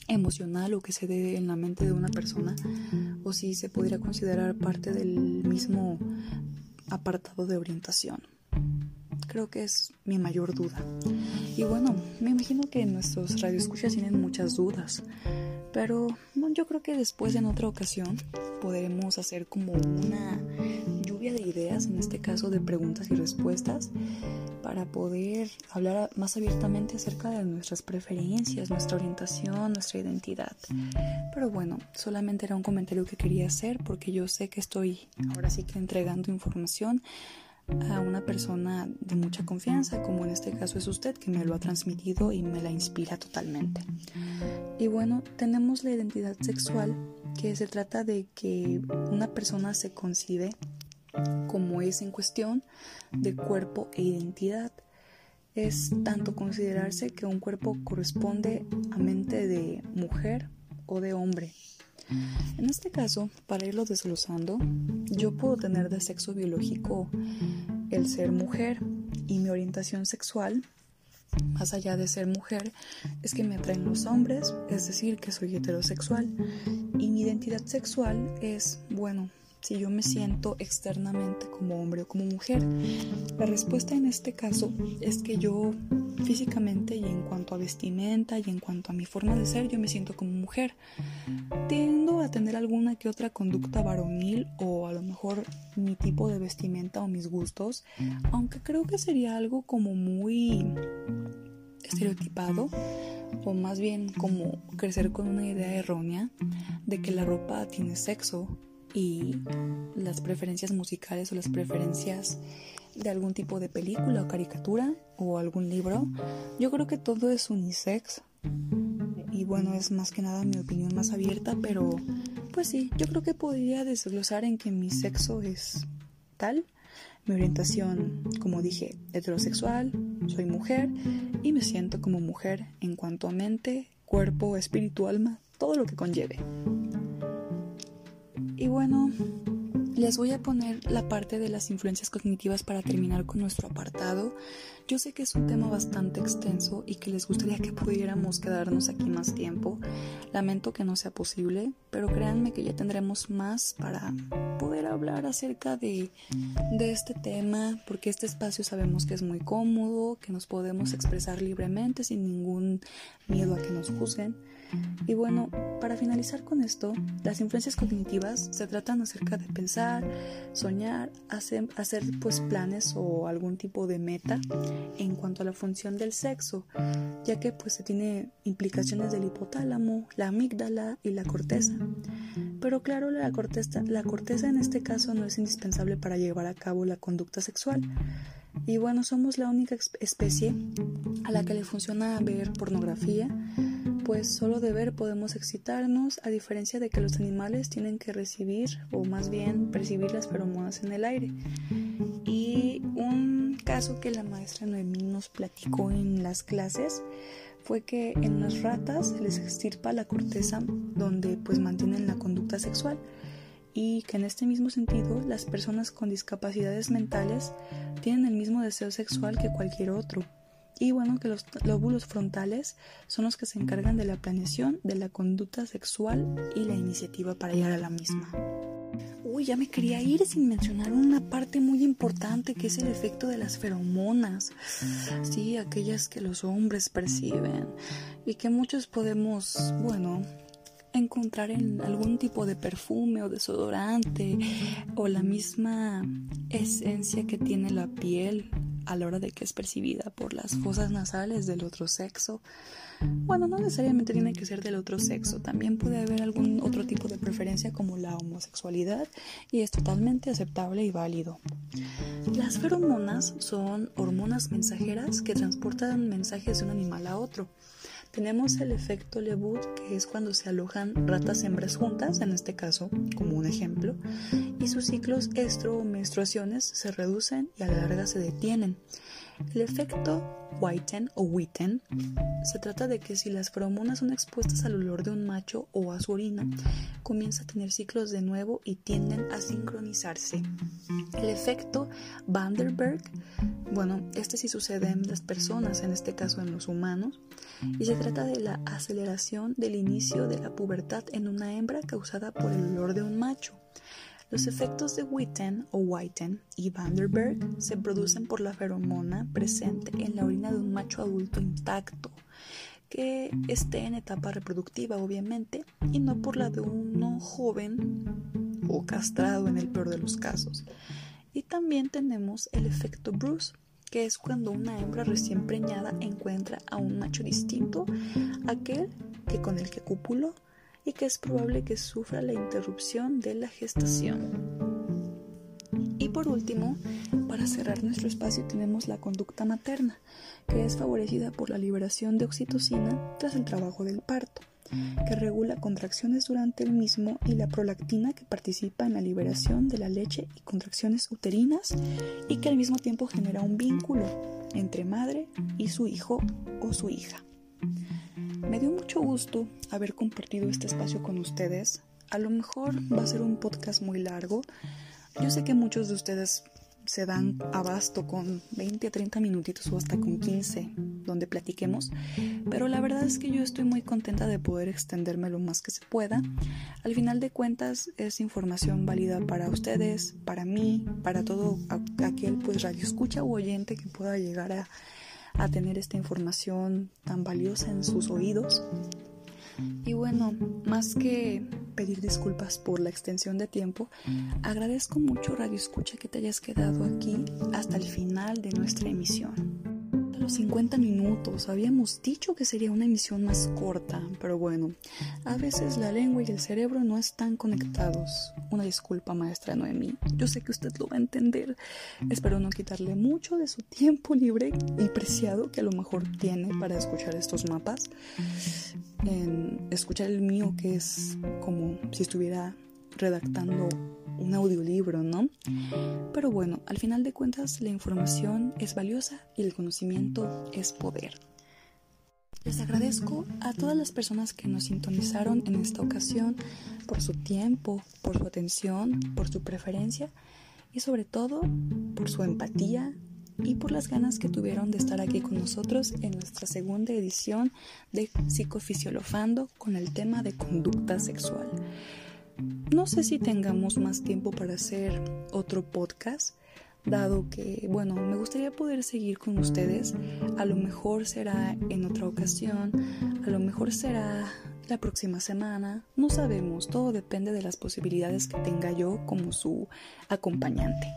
emocional o que se dé en la mente de una persona o si se podría considerar parte del mismo apartado de orientación. Creo que es mi mayor duda. Y bueno, me imagino que nuestros radioescuchas tienen muchas dudas, pero yo creo que después en otra ocasión podremos hacer como una lluvia de ideas, en este caso de preguntas y respuestas, para poder hablar más abiertamente acerca de nuestras preferencias, nuestra orientación, nuestra identidad. Pero bueno, solamente era un comentario que quería hacer porque yo sé que estoy ahora sí que entregando información a una persona de mucha confianza, como en este caso es usted, que me lo ha transmitido y me la inspira totalmente. Y bueno, tenemos la identidad sexual, que se trata de que una persona se concibe como es en cuestión de cuerpo e identidad. Es tanto considerarse que un cuerpo corresponde a mente de mujer o de hombre. En este caso, para irlo desglosando, yo puedo tener de sexo biológico el ser mujer y mi orientación sexual, más allá de ser mujer, es que me atraen los hombres, es decir, que soy heterosexual. Y mi identidad sexual es, bueno, si yo me siento externamente como hombre o como mujer? La respuesta en este caso es que yo físicamente y en cuanto a vestimenta y en cuanto a mi forma de ser, yo me siento como mujer. Tiendo a tener alguna que otra conducta varonil o a lo mejor mi tipo de vestimenta o mis gustos, aunque creo que sería algo como muy estereotipado o más bien como crecer con una idea errónea de que la ropa tiene sexo y las preferencias musicales o las preferencias de algún tipo de película o caricatura o algún libro. Yo creo que todo es unisex y bueno, es más que nada mi opinión más abierta, pero pues sí, yo creo que podría desglosar en que mi sexo es tal, mi orientación, como dije, heterosexual, soy mujer y me siento como mujer en cuanto a mente, cuerpo, espíritu, alma, todo lo que conlleve. Y bueno, les voy a poner la parte de las influencias cognitivas para terminar con nuestro apartado. Yo sé que es un tema bastante extenso y que les gustaría que pudiéramos quedarnos aquí más tiempo. Lamento que no sea posible, pero créanme que ya tendremos más para poder hablar acerca de, de este tema, porque este espacio sabemos que es muy cómodo, que nos podemos expresar libremente sin ningún miedo a que nos juzguen. Y bueno, para finalizar con esto, las influencias cognitivas se tratan acerca de pensar, soñar, hacer, hacer pues planes o algún tipo de meta en cuanto a la función del sexo, ya que pues se tiene implicaciones del hipotálamo, la amígdala y la corteza. Pero claro, la corteza, la corteza en este caso no es indispensable para llevar a cabo la conducta sexual. Y bueno, somos la única especie a la que le funciona ver pornografía, pues solo de ver podemos excitarnos, a diferencia de que los animales tienen que recibir o más bien percibir las feromonas en el aire. Y un caso que la maestra Noemí nos platicó en las clases fue que en las ratas se les extirpa la corteza donde pues mantienen la conducta sexual y que en este mismo sentido las personas con discapacidades mentales tienen el mismo deseo sexual que cualquier otro y bueno, que los lóbulos frontales son los que se encargan de la planeación, de la conducta sexual y la iniciativa para llegar a la misma. Uy, ya me quería ir sin mencionar una parte muy importante que es el efecto de las feromonas. Sí, aquellas que los hombres perciben y que muchos podemos, bueno, encontrar en algún tipo de perfume o desodorante o la misma esencia que tiene la piel a la hora de que es percibida por las fosas nasales del otro sexo. Bueno, no necesariamente tiene que ser del otro sexo, también puede haber algún otro tipo de preferencia como la homosexualidad y es totalmente aceptable y válido. Las feromonas son hormonas mensajeras que transportan mensajes de un animal a otro. Tenemos el efecto Lewood, que es cuando se alojan ratas hembras juntas, en este caso, como un ejemplo, y sus ciclos estro o menstruaciones se reducen y a la larga se detienen. El efecto Whiten o Witten se trata de que si las feromonas son expuestas al olor de un macho o a su orina, comienza a tener ciclos de nuevo y tienden a sincronizarse. El efecto Vanderberg, bueno, este sí sucede en las personas, en este caso en los humanos, y se trata de la aceleración del inicio de la pubertad en una hembra causada por el olor de un macho. Los efectos de Witten o Whiten y Vanderberg se producen por la feromona presente en la orina de un macho adulto intacto, que esté en etapa reproductiva obviamente, y no por la de uno joven o castrado en el peor de los casos. Y también tenemos el efecto Bruce, que es cuando una hembra recién preñada encuentra a un macho distinto, aquel que con el que copuló y que es probable que sufra la interrupción de la gestación. Y por último, para cerrar nuestro espacio tenemos la conducta materna, que es favorecida por la liberación de oxitocina tras el trabajo del parto, que regula contracciones durante el mismo y la prolactina que participa en la liberación de la leche y contracciones uterinas y que al mismo tiempo genera un vínculo entre madre y su hijo o su hija. Me dio mucho gusto haber compartido este espacio con ustedes. A lo mejor va a ser un podcast muy largo. Yo sé que muchos de ustedes se dan abasto con 20 a 30 minutitos o hasta con 15 donde platiquemos, pero la verdad es que yo estoy muy contenta de poder extenderme lo más que se pueda. Al final de cuentas es información válida para ustedes, para mí, para todo aquel pues radio escucha o oyente que pueda llegar a a tener esta información tan valiosa en sus oídos. Y bueno, más que pedir disculpas por la extensión de tiempo, agradezco mucho Radio Escucha que te hayas quedado aquí hasta el final de nuestra emisión. 50 minutos. Habíamos dicho que sería una emisión más corta, pero bueno, a veces la lengua y el cerebro no están conectados. Una disculpa, maestra Noemí. Yo sé que usted lo va a entender. Espero no quitarle mucho de su tiempo libre y preciado que a lo mejor tiene para escuchar estos mapas. En escuchar el mío, que es como si estuviera redactando un audiolibro, ¿no? Pero bueno, al final de cuentas la información es valiosa y el conocimiento es poder. Les agradezco a todas las personas que nos sintonizaron en esta ocasión por su tiempo, por su atención, por su preferencia y sobre todo por su empatía y por las ganas que tuvieron de estar aquí con nosotros en nuestra segunda edición de Psicofisiolofando con el tema de conducta sexual. No sé si tengamos más tiempo para hacer otro podcast, dado que, bueno, me gustaría poder seguir con ustedes. A lo mejor será en otra ocasión, a lo mejor será la próxima semana, no sabemos, todo depende de las posibilidades que tenga yo como su acompañante.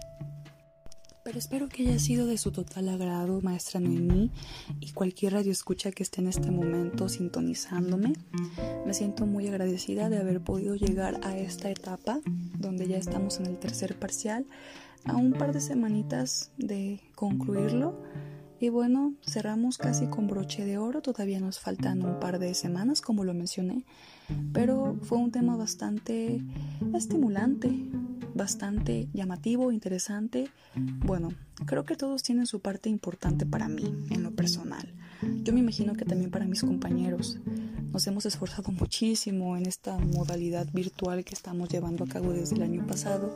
Pero espero que haya sido de su total agrado, maestra Noemí, y cualquier radio escucha que esté en este momento sintonizándome. Me siento muy agradecida de haber podido llegar a esta etapa, donde ya estamos en el tercer parcial, a un par de semanitas de concluirlo. Y bueno, cerramos casi con broche de oro, todavía nos faltan un par de semanas, como lo mencioné, pero fue un tema bastante estimulante, bastante llamativo, interesante. Bueno, creo que todos tienen su parte importante para mí, en lo personal. Yo me imagino que también para mis compañeros. Nos hemos esforzado muchísimo en esta modalidad virtual que estamos llevando a cabo desde el año pasado.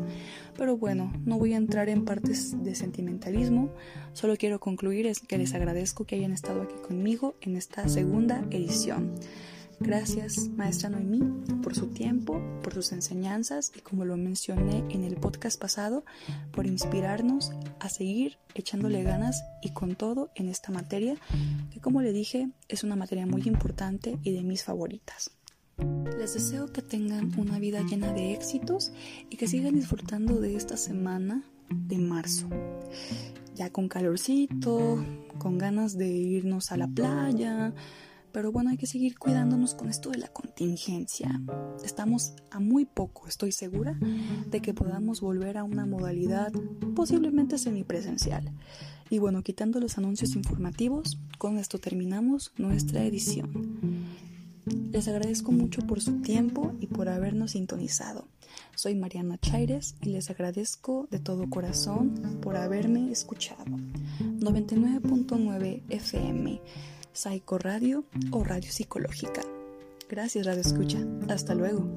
Pero bueno, no voy a entrar en partes de sentimentalismo. Solo quiero concluir es que les agradezco que hayan estado aquí conmigo en esta segunda edición. Gracias, maestra Noemí, por su tiempo, por sus enseñanzas y como lo mencioné en el podcast pasado, por inspirarnos a seguir echándole ganas y con todo en esta materia, que como le dije es una materia muy importante y de mis favoritas. Les deseo que tengan una vida llena de éxitos y que sigan disfrutando de esta semana de marzo. Ya con calorcito, con ganas de irnos a la playa, pero bueno, hay que seguir cuidándonos con esto de la contingencia. Estamos a muy poco, estoy segura, de que podamos volver a una modalidad posiblemente semipresencial. Y bueno, quitando los anuncios informativos, con esto terminamos nuestra edición. Les agradezco mucho por su tiempo y por habernos sintonizado. Soy Mariana Chaires y les agradezco de todo corazón por haberme escuchado. 99.9 FM, Psycho Radio o Radio Psicológica. Gracias, Radio Escucha. Hasta luego.